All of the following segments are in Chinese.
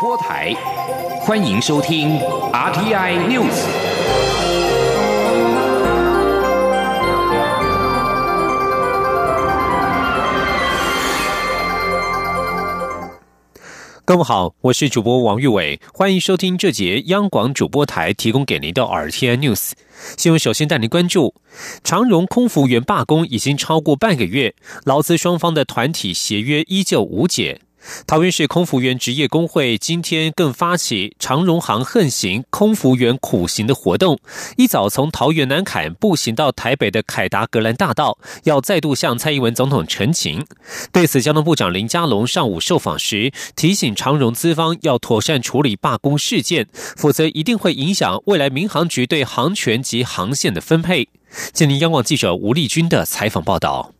播台，欢迎收听 RTI News。各位好，我是主播王玉伟，欢迎收听这节央广主播台提供给您的 RTI News 新闻。首先带您关注长荣空服员罢工已经超过半个月，劳资双方的团体协约依旧无解。桃园市空服员职业工会今天更发起长荣航横行、空服员苦行的活动，一早从桃园南坎步行到台北的凯达格兰大道，要再度向蔡英文总统陈情。对此，交通部长林佳龙上午受访时提醒长荣资方要妥善处理罢工事件，否则一定会影响未来民航局对航权及航线的分配。今天，央广记者吴丽君的采访报道。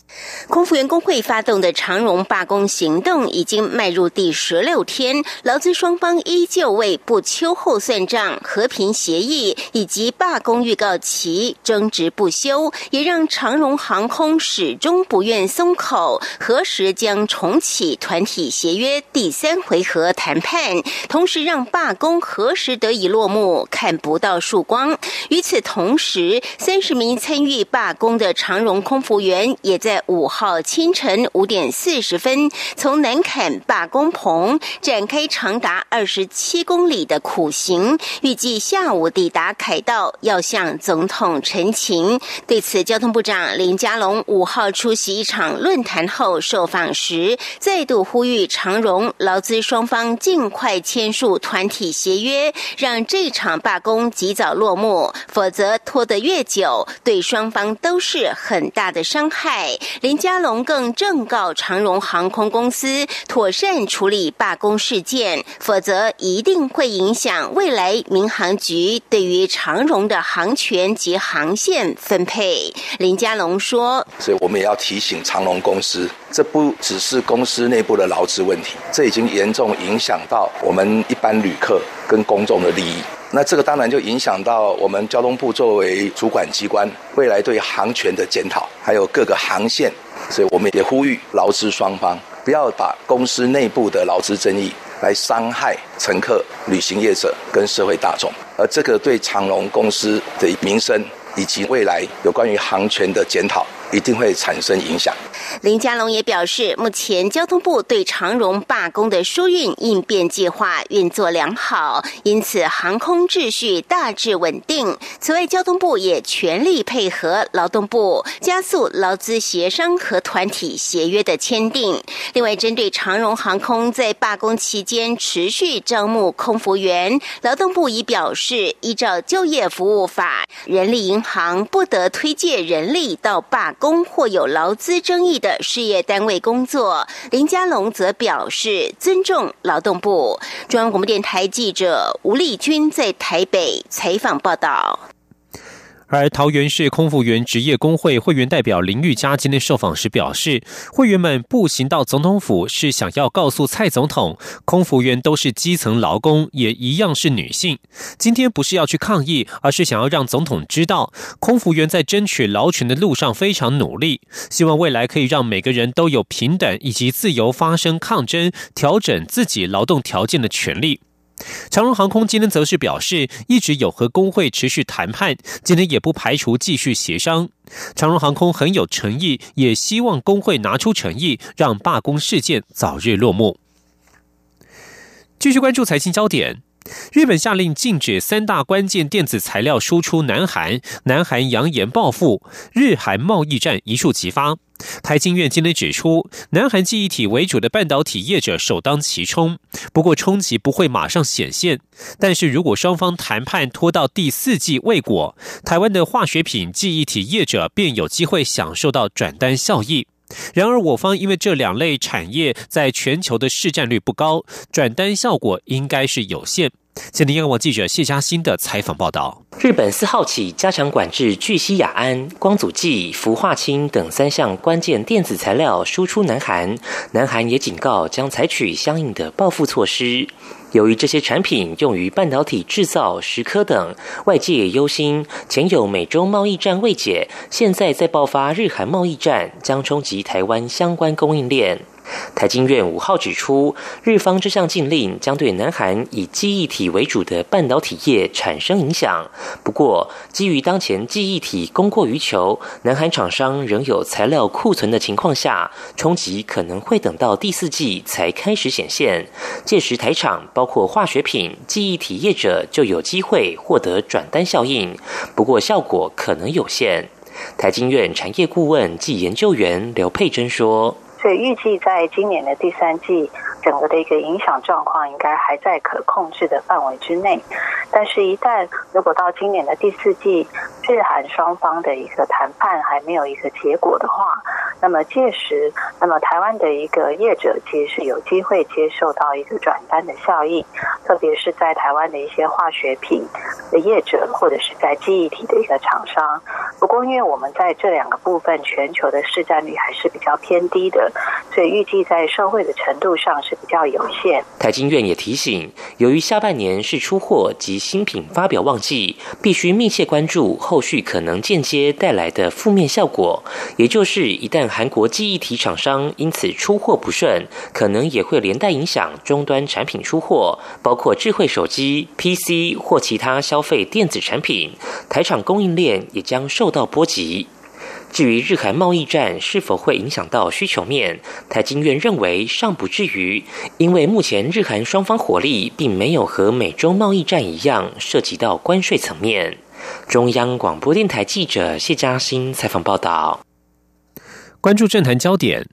空服员工会发动的长荣罢工行动已经迈入第十六天，劳资双方依旧为不秋后算账、和平协议以及罢工预告期争执不休，也让长荣航空始终不愿松口。何时将重启团体协约第三回合谈判？同时让罢工何时得以落幕，看不到曙光。与此同时，三十名参与罢工的长荣空服员也在。五号清晨五点四十分，从南坎罢工棚展开长达二十七公里的苦行，预计下午抵达凯道，要向总统陈情。对此，交通部长林佳龙五号出席一场论坛后受访时，再度呼吁长荣劳资双方尽快签署团体协约，让这场罢工及早落幕，否则拖得越久，对双方都是很大的伤害。林佳龙更正告长荣航空公司妥善处理罢工事件，否则一定会影响未来民航局对于长荣的航权及航线分配。林佳龙说：“所以我们也要提醒长荣公司，这不只是公司内部的劳资问题，这已经严重影响到我们一般旅客跟公众的利益。那这个当然就影响到我们交通部作为主管机关未来对航权的检讨，还有各个航线。”所以我们也呼吁劳资双方不要把公司内部的劳资争议来伤害乘客、旅行业者跟社会大众，而这个对长隆公司的名声以及未来有关于航权的检讨。一定会产生影响。林佳龙也表示，目前交通部对长荣罢工的疏运应变计划运作良好，因此航空秩序大致稳定。此外，交通部也全力配合劳动部，加速劳资协商和团体协约的签订。另外，针对长荣航空在罢工期间持续招募空服员，劳动部已表示，依照就业服务法，人力银行不得推荐人力到罢。工或有劳资争议的事业单位工作，林佳龙则表示尊重劳动部。中央广播电台记者吴丽君在台北采访报道。而桃园市空服员职业工会会员代表林玉佳今天受访时表示，会员们步行到总统府是想要告诉蔡总统，空服员都是基层劳工，也一样是女性。今天不是要去抗议，而是想要让总统知道，空服员在争取劳权的路上非常努力，希望未来可以让每个人都有平等以及自由发声抗争、调整自己劳动条件的权利。长荣航空今天则是表示，一直有和工会持续谈判，今天也不排除继续协商。长荣航空很有诚意，也希望工会拿出诚意，让罢工事件早日落幕。继续关注财经焦点。日本下令禁止三大关键电子材料输出南韩，南韩扬言报复，日韩贸易战一触即发。台经院今天指出，南韩记忆体为主的半导体业者首当其冲，不过冲击不会马上显现。但是如果双方谈判拖到第四季未果，台湾的化学品记忆体业者便有机会享受到转单效益。然而，我方因为这两类产业在全球的市占率不高，转单效果应该是有限。今天，央广记者谢嘉欣的采访报道：日本四号起加强管制聚烯亚胺、光阻剂、氟化氢等三项关键电子材料输出南韩，南韩也警告将采取相应的报复措施。由于这些产品用于半导体制造、石科等，外界也忧心前有美洲贸易战未解，现在再爆发日韩贸易战，将冲击台湾相关供应链。台经院五号指出，日方这项禁令将对南韩以记忆体为主的半导体业产生影响。不过，基于当前记忆体供过于求，南韩厂商仍有材料库存的情况下，冲击可能会等到第四季才开始显现。届时，台厂包括化学品、记忆体业者就有机会获得转单效应，不过效果可能有限。台经院产业顾问暨研究员刘佩珍说。所以预计在今年的第三季，整个的一个影响状况应该还在可控制的范围之内。但是，一旦如果到今年的第四季，日韩双方的一个谈判还没有一个结果的话，那么届时，那么台湾的一个业者其实是有机会接受到一个转单的效应，特别是在台湾的一些化学品的业者，或者是在记忆体的一个厂商。不过，因为我们在这两个部分全球的市占率还是比较偏低的。所以预计在社会的程度上是比较有限。台经院也提醒，由于下半年是出货及新品发表旺季，必须密切关注后续可能间接带来的负面效果。也就是一旦韩国记忆体厂商因此出货不顺，可能也会连带影响终端产品出货，包括智慧手机、PC 或其他消费电子产品，台厂供应链也将受到波及。至于日韩贸易战是否会影响到需求面，台经院认为尚不至于，因为目前日韩双方火力并没有和美中贸易战一样涉及到关税层面。中央广播电台记者谢嘉欣采访报道。关注政坛焦点。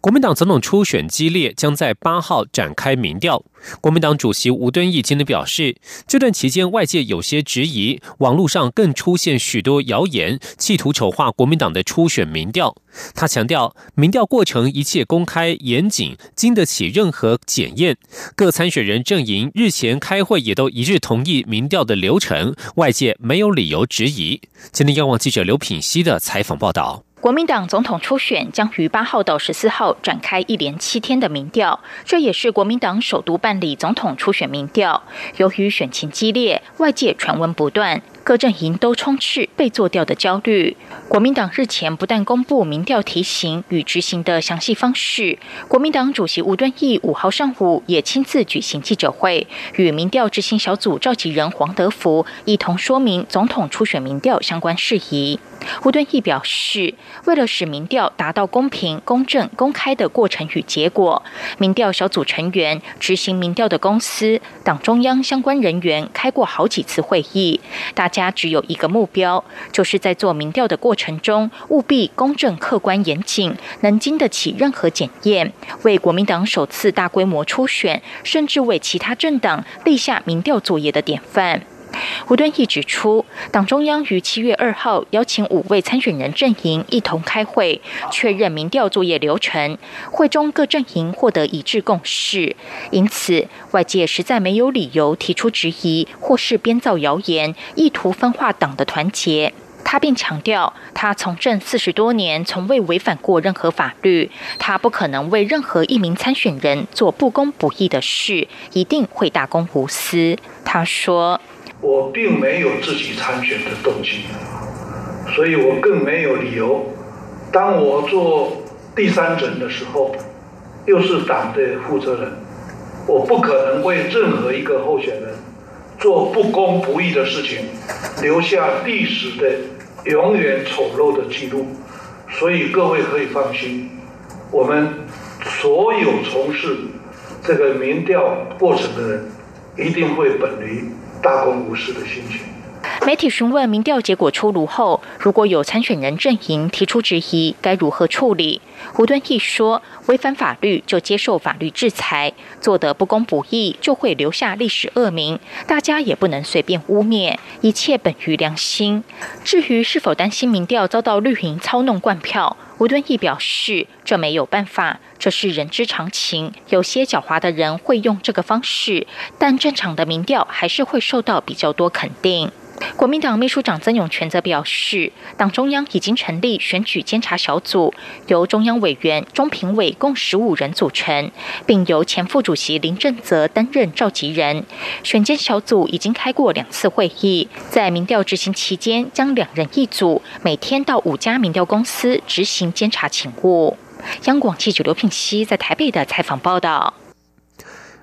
国民党总统初选激烈，将在八号展开民调。国民党主席吴敦义今天表示，这段期间外界有些质疑，网络上更出现许多谣言，企图丑化国民党的初选民调。他强调，民调过程一切公开严谨，经得起任何检验。各参选人阵营日前开会也都一致同意民调的流程，外界没有理由质疑。今天央广记者刘品熙的采访报道。国民党总统初选将于八号到十四号展开一连七天的民调，这也是国民党首度办理总统初选民调。由于选情激烈，外界传闻不断。各阵营都充斥被做掉的焦虑。国民党日前不但公布民调题型与执行的详细方式，国民党主席吴敦义五号上午也亲自举行记者会，与民调执行小组召集人黄德福一同说明总统初选民调相关事宜。吴敦义表示，为了使民调达到公平、公正、公开的过程与结果，民调小组成员、执行民调的公司、党中央相关人员开过好几次会议，大。家只有一个目标，就是在做民调的过程中，务必公正、客观、严谨，能经得起任何检验，为国民党首次大规模初选，甚至为其他政党立下民调作业的典范。吴敦义指出，党中央于七月二号邀请五位参选人阵营一同开会，确认民调作业流程。会中各阵营获得一致共识，因此外界实在没有理由提出质疑或是编造谣言，意图分化党的团结。他并强调，他从政四十多年，从未违反过任何法律，他不可能为任何一名参选人做不公不义的事，一定会大公无私。他说。我并没有自己参选的动机，所以我更没有理由。当我做第三者的时候，又是党的负责人，我不可能为任何一个候选人做不公不义的事情，留下历史的永远丑陋的记录。所以各位可以放心，我们所有从事这个民调过程的人，一定会本于。大公无私的心情。媒体询问民调结果出炉后，如果有参选人阵营提出质疑，该如何处理？胡敦义说：“违反法律就接受法律制裁，做得不公不义就会留下历史恶名，大家也不能随便污蔑，一切本于良心。至于是否担心民调遭到绿营操弄灌票，吴敦义表示：这没有办法，这是人之常情。有些狡猾的人会用这个方式，但正常的民调还是会受到比较多肯定。”国民党秘书长曾永权则表示，党中央已经成立选举监察小组，由中央委员、中评委共十五人组成，并由前副主席林正泽担任召集人。选监小组已经开过两次会议，在民调执行期间，将两人一组，每天到五家民调公司执行监察请务。央广记者刘品熙在台北的采访报道。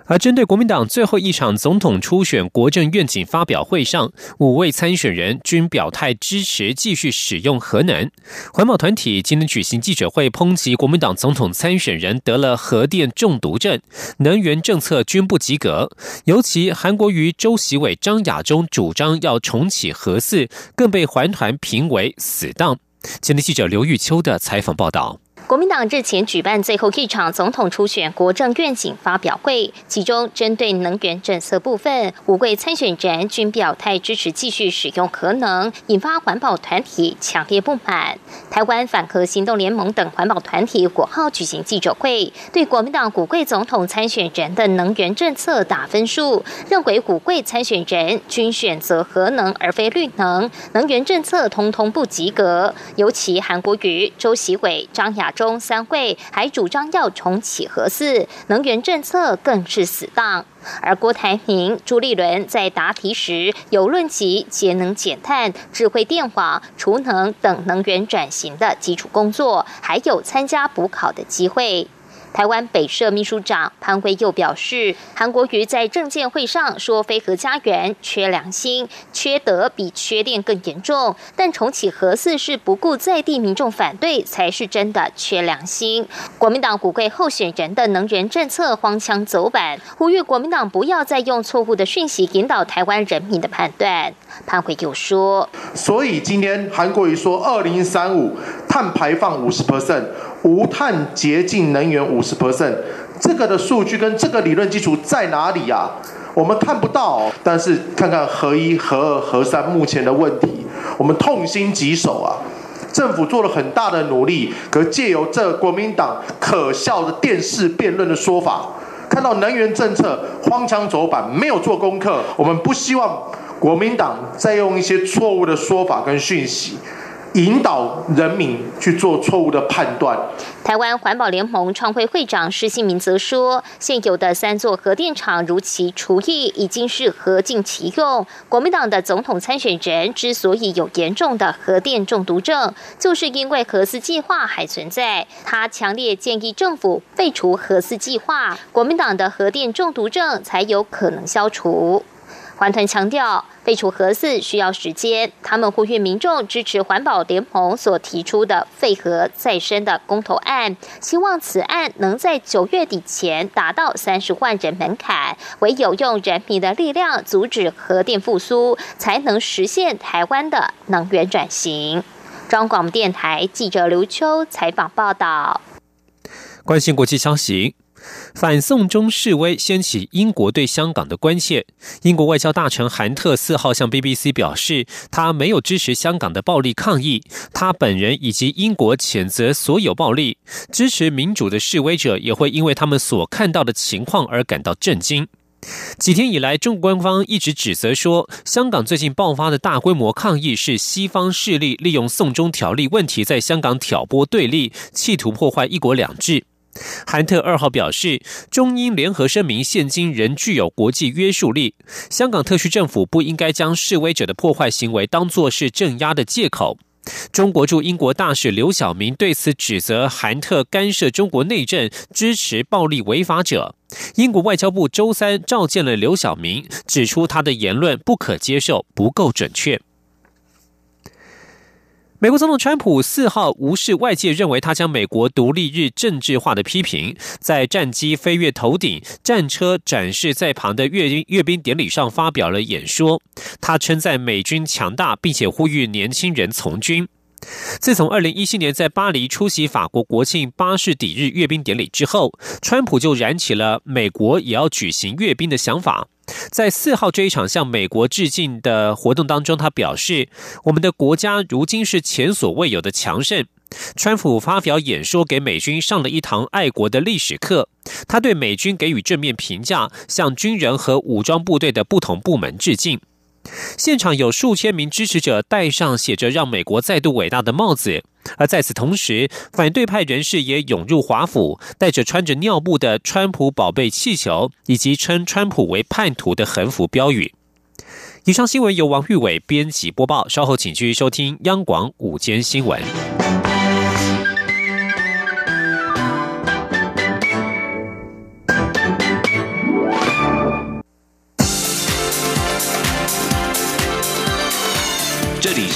而针对国民党最后一场总统初选国政愿景发表会上，五位参选人均表态支持继续使用核能。环保团体今天举行记者会，抨击国民党总统参选人得了核电中毒症，能源政策均不及格。尤其韩国瑜、周习伟、张亚中主张要重启核四，更被环团评为死党。今天记者刘玉秋的采访报道。国民党日前举办最后一场总统初选国政愿景发表会，其中针对能源政策部分，五位参选人均表态支持继续使用核能，引发环保团体强烈不满。台湾反核行动联盟等环保团体国号举行记者会，对国民党古贵总统参选人的能源政策打分数，认为古贵参选人均选择核能而非绿能，能源政策通通不及格。尤其韩国瑜、周习伟、张亚。中三会还主张要重启核四，能源政策更是死当。而郭台铭、朱立伦在答题时有论及节能减碳、智慧电网、储能等能源转型的基础工作，还有参加补考的机会。台湾北社秘书长潘辉又表示，韩国瑜在政见会上说“非核家园”缺良心、缺德，比缺电更严重。但重启核四是不顾在地民众反对，才是真的缺良心。国民党古贵候选人的能源政策荒腔走板，呼吁国民党不要再用错误的讯息引导台湾人民的判断。潘辉又说：“所以今天韩国瑜说，二零三五碳排放五十 percent。”无碳洁净能源五十 percent，这个的数据跟这个理论基础在哪里呀？我们看不到。但是看看核一、核二、核三目前的问题，我们痛心疾首啊！政府做了很大的努力，可借由这国民党可笑的电视辩论的说法，看到能源政策荒腔走板，没有做功课。我们不希望国民党再用一些错误的说法跟讯息。引导人民去做错误的判断。台湾环保联盟创会会长施信明则说，现有的三座核电厂如其厨艺已经是合尽其用。国民党的总统参选人之所以有严重的核电中毒症，就是因为核四计划还存在。他强烈建议政府废除核四计划，国民党的核电中毒症才有可能消除。环团强调，废除核四需要时间。他们呼吁民众支持环保联盟所提出的废核再生的公投案，希望此案能在九月底前达到三十万人门槛。唯有用人民的力量阻止核电复苏，才能实现台湾的能源转型。中广电台记者刘秋采访报道。关心国际消息。反送中示威掀起英国对香港的关切。英国外交大臣韩特四号向 BBC 表示，他没有支持香港的暴力抗议。他本人以及英国谴责所有暴力，支持民主的示威者也会因为他们所看到的情况而感到震惊。几天以来，中国官方一直指责说，香港最近爆发的大规模抗议是西方势力利用送中条例问题在香港挑拨对立，企图破坏一国两制。韩特二号表示，中英联合声明现今仍具有国际约束力。香港特区政府不应该将示威者的破坏行为当作是镇压的借口。中国驻英国大使刘晓明对此指责韩特干涉中国内政，支持暴力违法者。英国外交部周三召见了刘晓明，指出他的言论不可接受，不够准确。美国总统川普四号无视外界认为他将美国独立日政治化的批评，在战机飞越头顶、战车展示在旁的阅阅兵典礼上发表了演说。他称赞美军强大，并且呼吁年轻人从军。自从二零一七年在巴黎出席法国国庆巴士底日阅兵典礼之后，川普就燃起了美国也要举行阅兵的想法。在四号这一场向美国致敬的活动当中，他表示：“我们的国家如今是前所未有的强盛。”川普发表演说，给美军上了一堂爱国的历史课。他对美军给予正面评价，向军人和武装部队的不同部门致敬。现场有数千名支持者戴上写着“让美国再度伟大”的帽子，而在此同时，反对派人士也涌入华府，带着穿着尿布的“川普宝贝”气球，以及称川普为叛徒的横幅标语。以上新闻由王玉伟编辑播报，稍后请继续收听央广午间新闻。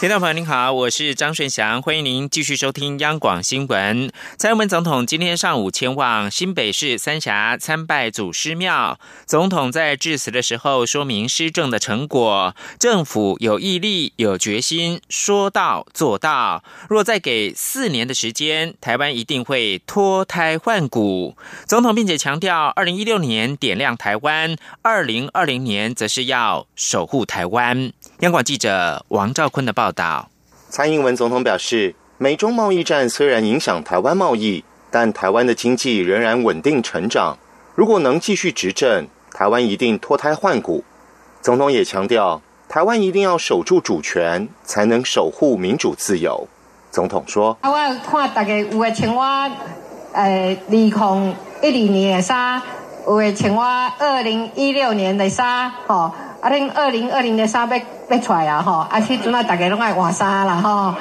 听众朋友您好，我是张顺祥，欢迎您继续收听央广新闻。蔡英文总统今天上午前往新北市三峡参拜祖师庙。总统在致辞的时候说明施政的成果，政府有毅力、有决心，说到做到。若再给四年的时间，台湾一定会脱胎换骨。总统并且强调，二零一六年点亮台湾，二零二零年则是要守护台湾。央广记者王兆坤的报。报道，蔡英文总统表示，美中贸易战虽然影响台湾贸易，但台湾的经济仍然稳定成长。如果能继续执政，台湾一定脱胎换骨。总统也强调，台湾一定要守住主权，才能守护民主自由。总统说：“我看大家有的穿我，呃，二零一二年的衫，有的穿我二零一六年的衫，吼。”啊，恁二零二零的衫要要出来啊，吼！啊，迄阵啊，大家拢爱换衫啦，吼！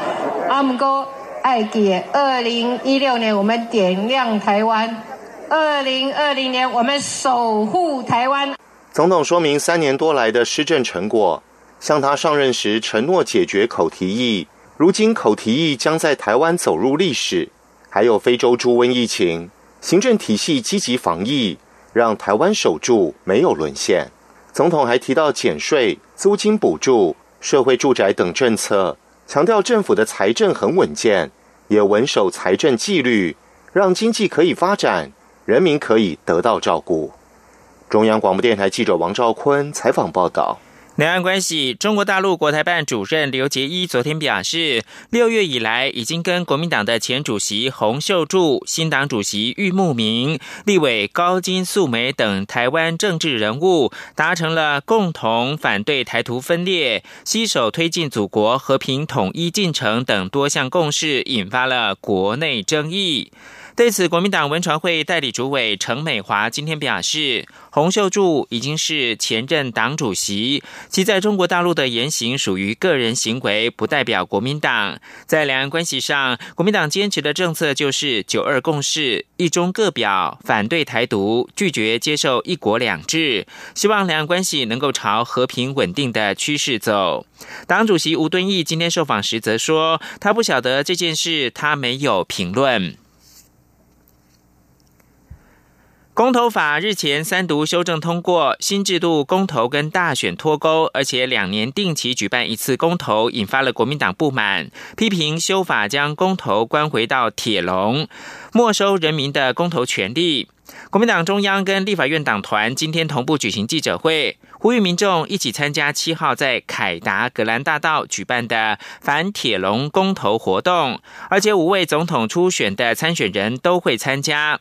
啊，毋过爱记，二零一六年我们点亮台湾，二零二零年我们守护台湾。总统说明三年多来的施政成果，向他上任时承诺解决口蹄疫，如今口蹄疫将在台湾走入历史。还有非洲猪瘟疫情，行政体系积极防疫，让台湾守住，没有沦陷。总统还提到减税、租金补助、社会住宅等政策，强调政府的财政很稳健，也稳守财政纪律，让经济可以发展，人民可以得到照顾。中央广播电台记者王兆坤采访报道。两岸关系，中国大陆国台办主任刘捷一昨天表示，六月以来已经跟国民党的前主席洪秀柱、新党主席郁慕明、立委高金素梅等台湾政治人物达成了共同反对台独分裂、携手推进祖国和平统一进程等多项共识，引发了国内争议。对此，国民党文传会代理主委陈美华今天表示，洪秀柱已经是前任党主席，其在中国大陆的言行属于个人行为，不代表国民党。在两岸关系上，国民党坚持的政策就是“九二共识”、“一中各表”，反对台独，拒绝接受“一国两制”，希望两岸关系能够朝和平稳定的趋势走。党主席吴敦义今天受访时则说，他不晓得这件事，他没有评论。公投法日前三读修正通过，新制度公投跟大选脱钩，而且两年定期举办一次公投，引发了国民党不满，批评修法将公投关回到铁笼，没收人民的公投权利。国民党中央跟立法院党团今天同步举行记者会。呼吁民众一起参加七号在凯达格兰大道举办的反铁笼公投活动，而且五位总统初选的参选人都会参加。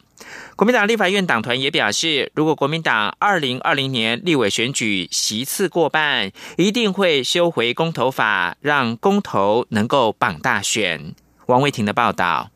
国民党立法院党团也表示，如果国民党二零二零年立委选举席次过半，一定会修回公投法，让公投能够绑大选。王卫庭的报道。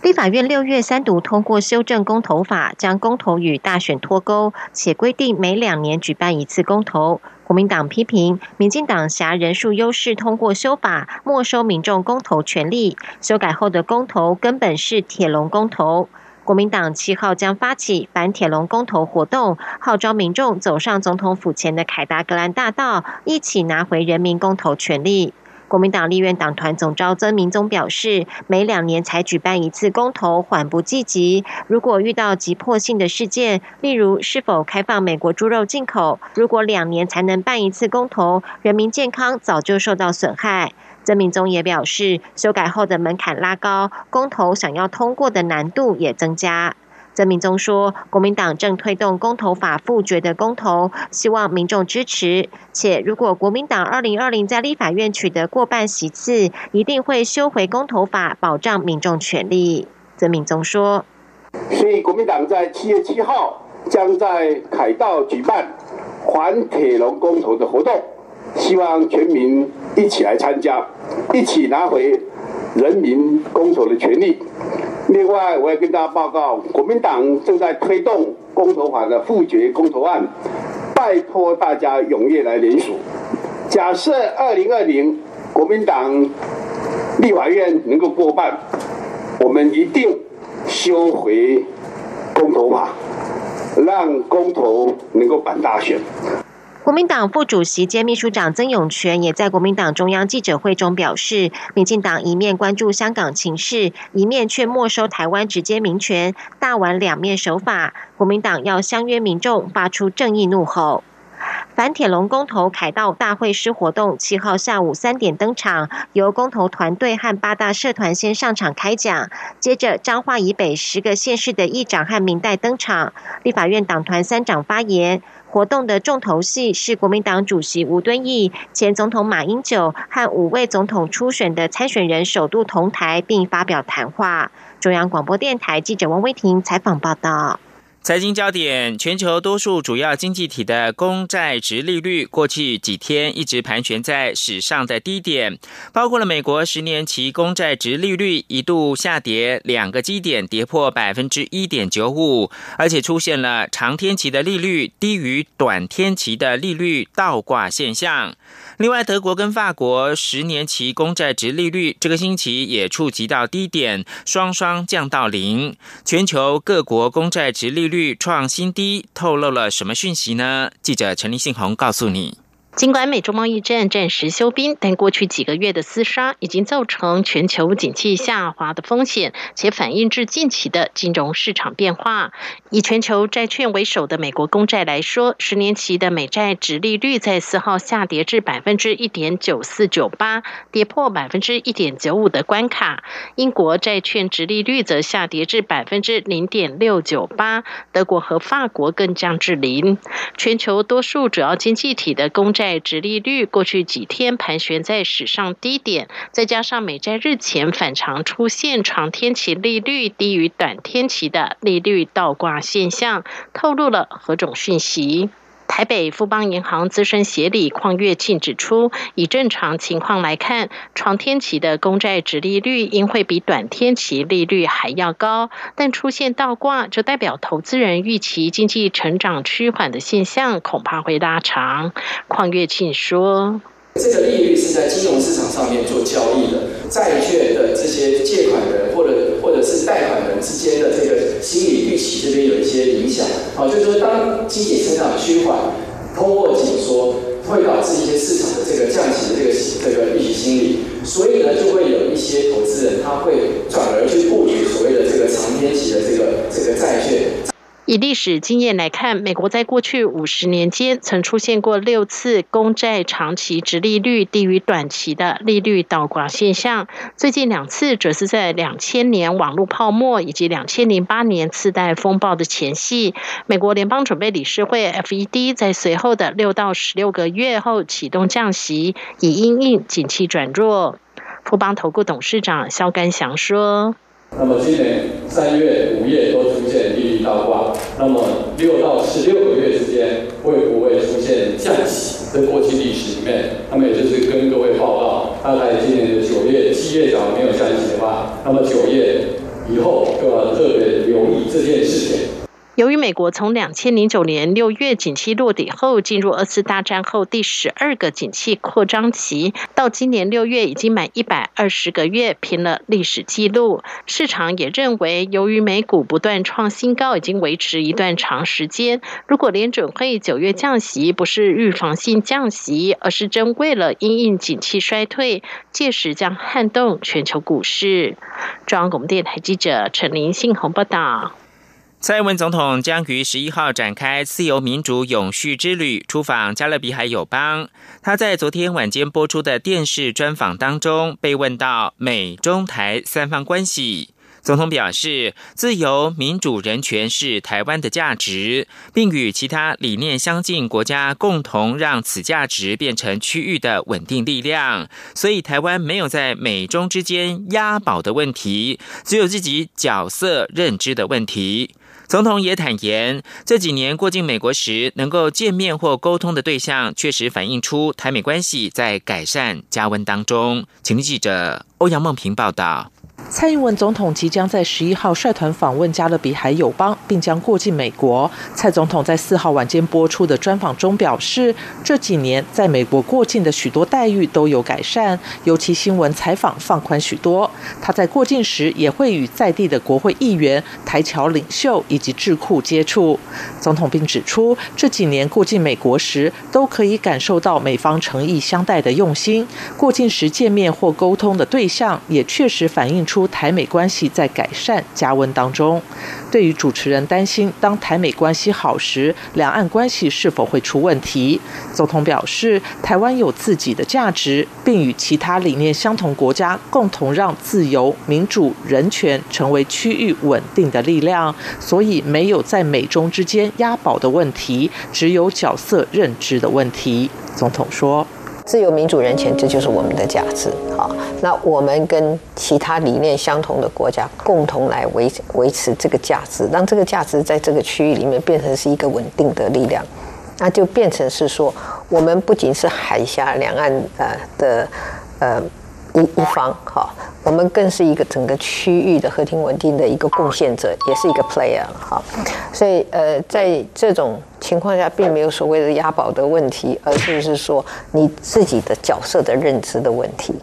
立法院六月三读通过修正公投法，将公投与大选脱钩，且规定每两年举办一次公投。国民党批评民进党挟人数优势通过修法，没收民众公投权利。修改后的公投根本是铁笼公投。国民党七号将发起反铁笼公投活动，号召民众走上总统府前的凯达格兰大道，一起拿回人民公投权利。国民党立院党团总召曾明宗表示，每两年才举办一次公投，缓不济急。如果遇到急迫性的事件，例如是否开放美国猪肉进口，如果两年才能办一次公投，人民健康早就受到损害。曾明宗也表示，修改后的门槛拉高，公投想要通过的难度也增加。曾明宗说，国民党正推动公投法复决的公投，希望民众支持。且如果国民党二零二零在立法院取得过半席次，一定会修回公投法，保障民众权利。曾明宗说，所以国民党在七月七号将在凯道举办环铁龙公投的活动，希望全民一起来参加，一起拿回人民公投的权利。另外，我也跟大家报告，国民党正在推动公投法的复决公投案，拜托大家踊跃来联署。假设二零二零国民党立法院能够过半，我们一定修回公投法，让公投能够办大选。国民党副主席兼秘书长曾永权也在国民党中央记者会中表示，民进党一面关注香港情势，一面却没收台湾直接民权，大玩两面手法。国民党要相约民众，发出正义怒吼。反铁龙公投凯道大会师活动七号下午三点登场，由公投团队和八大社团先上场开讲，接着彰化以北十个县市的议长和民代登场，立法院党团三长发言。活动的重头戏是国民党主席吴敦义、前总统马英九和五位总统初选的参选人首度同台，并发表谈话。中央广播电台记者王威婷采访报道。财经焦点：全球多数主要经济体的公债值利率过去几天一直盘旋在史上的低点，包括了美国十年期公债值利率一度下跌两个基点，跌破百分之一点九五，而且出现了长天期的利率低于短天期的利率倒挂现象。另外，德国跟法国十年期公债值利率这个星期也触及到低点，双双降到零。全球各国公债值利率创新低，透露了什么讯息呢？记者陈立信宏告诉你。尽管美中贸易战暂时休兵，但过去几个月的厮杀已经造成全球景气下滑的风险，且反映至近期的金融市场变化。以全球债券为首的美国公债来说，十年期的美债直利率在四号下跌至百分之一点九四九八，跌破百分之一点九五的关卡。英国债券直利率则下跌至百分之零点六九八，德国和法国更降至零。全球多数主要经济体的公债。债值利率过去几天盘旋在史上低点，再加上美债日前反常出现长天期利率低于短天期的利率倒挂现象，透露了何种讯息？台北富邦银行资深协理邝月庆指出，以正常情况来看，长天期的公债值利率应会比短天期利率还要高，但出现倒挂，就代表投资人预期经济成长趋缓的现象恐怕会拉长。邝月庆说：“这个利率是在金融市场上面做交易的，债券的这些借款人或者或者是贷款人之间的这个心理预期这边有一些影响。啊，就是说当经济增长趋缓。”通货紧缩会导致一些市场的这个降息的这个这个预期心理，所以呢，就会有一些投资人他会转而去布局所谓的这个长天期的这个这个债券。以历史经验来看，美国在过去五十年间曾出现过六次公债长期值利率低于短期的利率倒挂现象。最近两次则是在两千年网络泡沫以及两千零八年次贷风暴的前夕。美国联邦准备理事会 （FED） 在随后的六到十六个月后启动降息，以因应景气转弱。富邦投顾董事长肖干祥说。那么今年三月、五月都出现的话，那么六到十六个月之间会不会出现降息？在过去历史里面，那么也就是跟各位报告，大概今年的九月、七月假如没有降息的话，那么九月以后就要特别留意这件事情。由于美国从两千零九年六月景气落底后，进入二次大战后第十二个景气扩张期，到今年六月已经满一百二十个月，平了历史记录。市场也认为，由于美股不断创新高，已经维持一段长时间，如果联准会九月降息不是预防性降息，而是真为了因应景气衰退，届时将撼动全球股市。中央广播电台记者陈林信宏报道。蔡英文总统将于十一号展开自由民主永续之旅，出访加勒比海友邦。他在昨天晚间播出的电视专访当中，被问到美中台三方关系，总统表示，自由、民主、人权是台湾的价值，并与其他理念相近国家共同让此价值变成区域的稳定力量。所以，台湾没有在美中之间押宝的问题，只有自己角色认知的问题。总统也坦言，这几年过境美国时，能够见面或沟通的对象，确实反映出台美关系在改善加温当中。请记者欧阳梦平报道。蔡英文总统即将在十一号率团访问加勒比海友邦，并将过境美国。蔡总统在四号晚间播出的专访中表示，这几年在美国过境的许多待遇都有改善，尤其新闻采访放宽许多。他在过境时也会与在地的国会议员、台侨领袖以及智库接触。总统并指出，这几年过境美国时，都可以感受到美方诚意相待的用心。过境时见面或沟通的对象，也确实反映出。台美关系在改善加温当中。对于主持人担心，当台美关系好时，两岸关系是否会出问题？总统表示，台湾有自己的价值，并与其他理念相同国家共同让自由、民主、人权成为区域稳定的力量，所以没有在美中之间押宝的问题，只有角色认知的问题。总统说。自由、民主、人权，这就是我们的价值。好，那我们跟其他理念相同的国家共同来维维持这个价值，让这个价值在这个区域里面变成是一个稳定的力量，那就变成是说，我们不仅是海峡两岸呃的呃一方，哈。我们更是一个整个区域的和平稳定的一个贡献者，也是一个 player 哈，所以呃，在这种情况下，并没有所谓的押宝的问题，而是是说你自己的角色的认知的问题。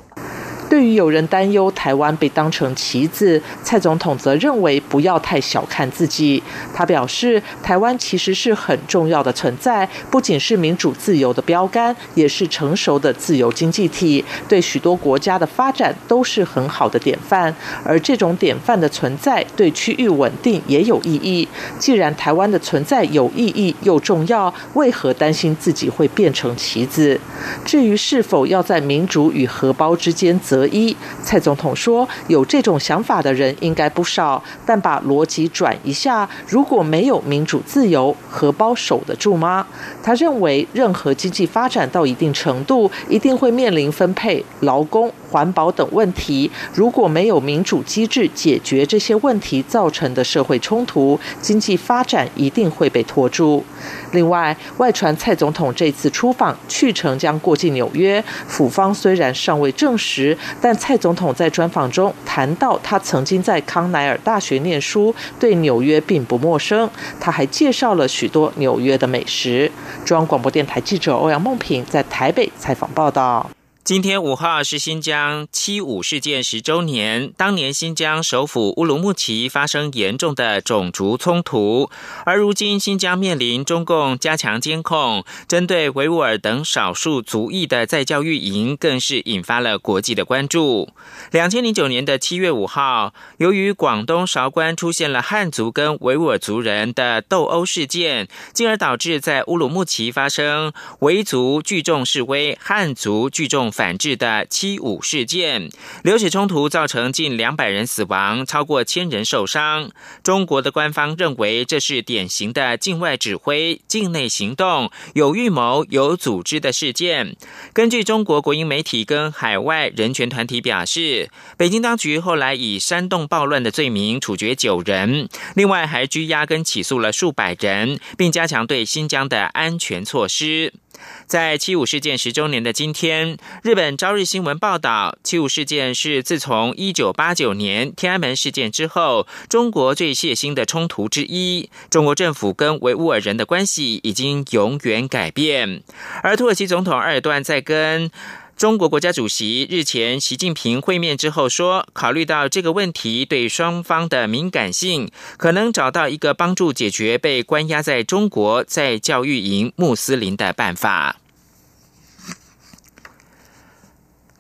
对于有人担忧台湾被当成棋子，蔡总统则认为不要太小看自己。他表示，台湾其实是很重要的存在，不仅是民主自由的标杆，也是成熟的自由经济体，对许多国家的发展都是很好的典范。而这种典范的存在，对区域稳定也有意义。既然台湾的存在有意义又重要，为何担心自己会变成棋子？至于是否要在民主与荷包之间择？择一，蔡总统说，有这种想法的人应该不少，但把逻辑转一下，如果没有民主自由，荷包守得住吗？他认为，任何经济发展到一定程度，一定会面临分配、劳工、环保等问题。如果没有民主机制解决这些问题造成的社会冲突，经济发展一定会被拖住。另外，外传蔡总统这次出访去程将过境纽约，府方虽然尚未证实，但蔡总统在专访中谈到，他曾经在康奈尔大学念书，对纽约并不陌生。他还介绍了许多纽约的美食。中央广播电台记者欧阳梦平在台北采访报道。今天五号是新疆七五事件十周年。当年新疆首府乌鲁木齐发生严重的种族冲突，而如今新疆面临中共加强监控，针对维吾尔等少数族裔的在教育营，更是引发了国际的关注。两千零九年的七月五号，由于广东韶关出现了汉族跟维吾尔族人的斗殴事件，进而导致在乌鲁木齐发生维族聚众示威，汉族聚众。反制的七五事件，流血冲突造成近两百人死亡，超过千人受伤。中国的官方认为这是典型的境外指挥、境内行动、有预谋、有组织的事件。根据中国国营媒体跟海外人权团体表示，北京当局后来以煽动暴乱的罪名处决九人，另外还拘押跟起诉了数百人，并加强对新疆的安全措施。在七五事件十周年的今天，日本朝日新闻报道，七五事件是自从一九八九年天安门事件之后，中国最血腥的冲突之一。中国政府跟维吾尔人的关系已经永远改变。而土耳其总统埃尔段在跟中国国家主席日前习近平会面之后说，考虑到这个问题对双方的敏感性，可能找到一个帮助解决被关押在中国在教育营穆斯林的办法。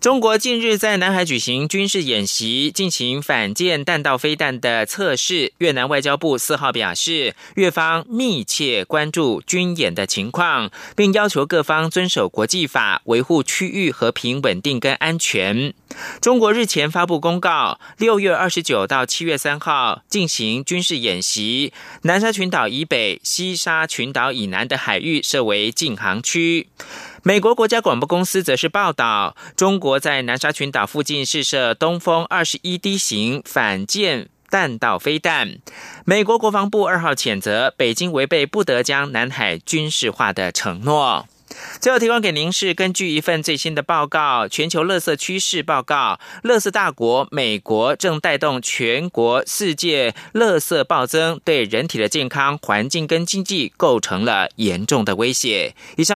中国近日在南海举行军事演习，进行反舰弹道飞弹的测试。越南外交部四号表示，越方密切关注军演的情况，并要求各方遵守国际法，维护区域和平稳定跟安全。中国日前发布公告，六月二十九到七月三号进行军事演习，南沙群岛以北、西沙群岛以南的海域设为禁航区。美国国家广播公司则是报道，中国在南沙群岛附近试射东风二十一 D 型反舰弹道飞弹。美国国防部二号谴责北京违背不得将南海军事化的承诺。最后提供给您是根据一份最新的报告，全球垃圾趋势报告，垃圾大国美国正带动全国世界垃圾暴增，对人体的健康、环境跟经济构成了严重的威胁。以上。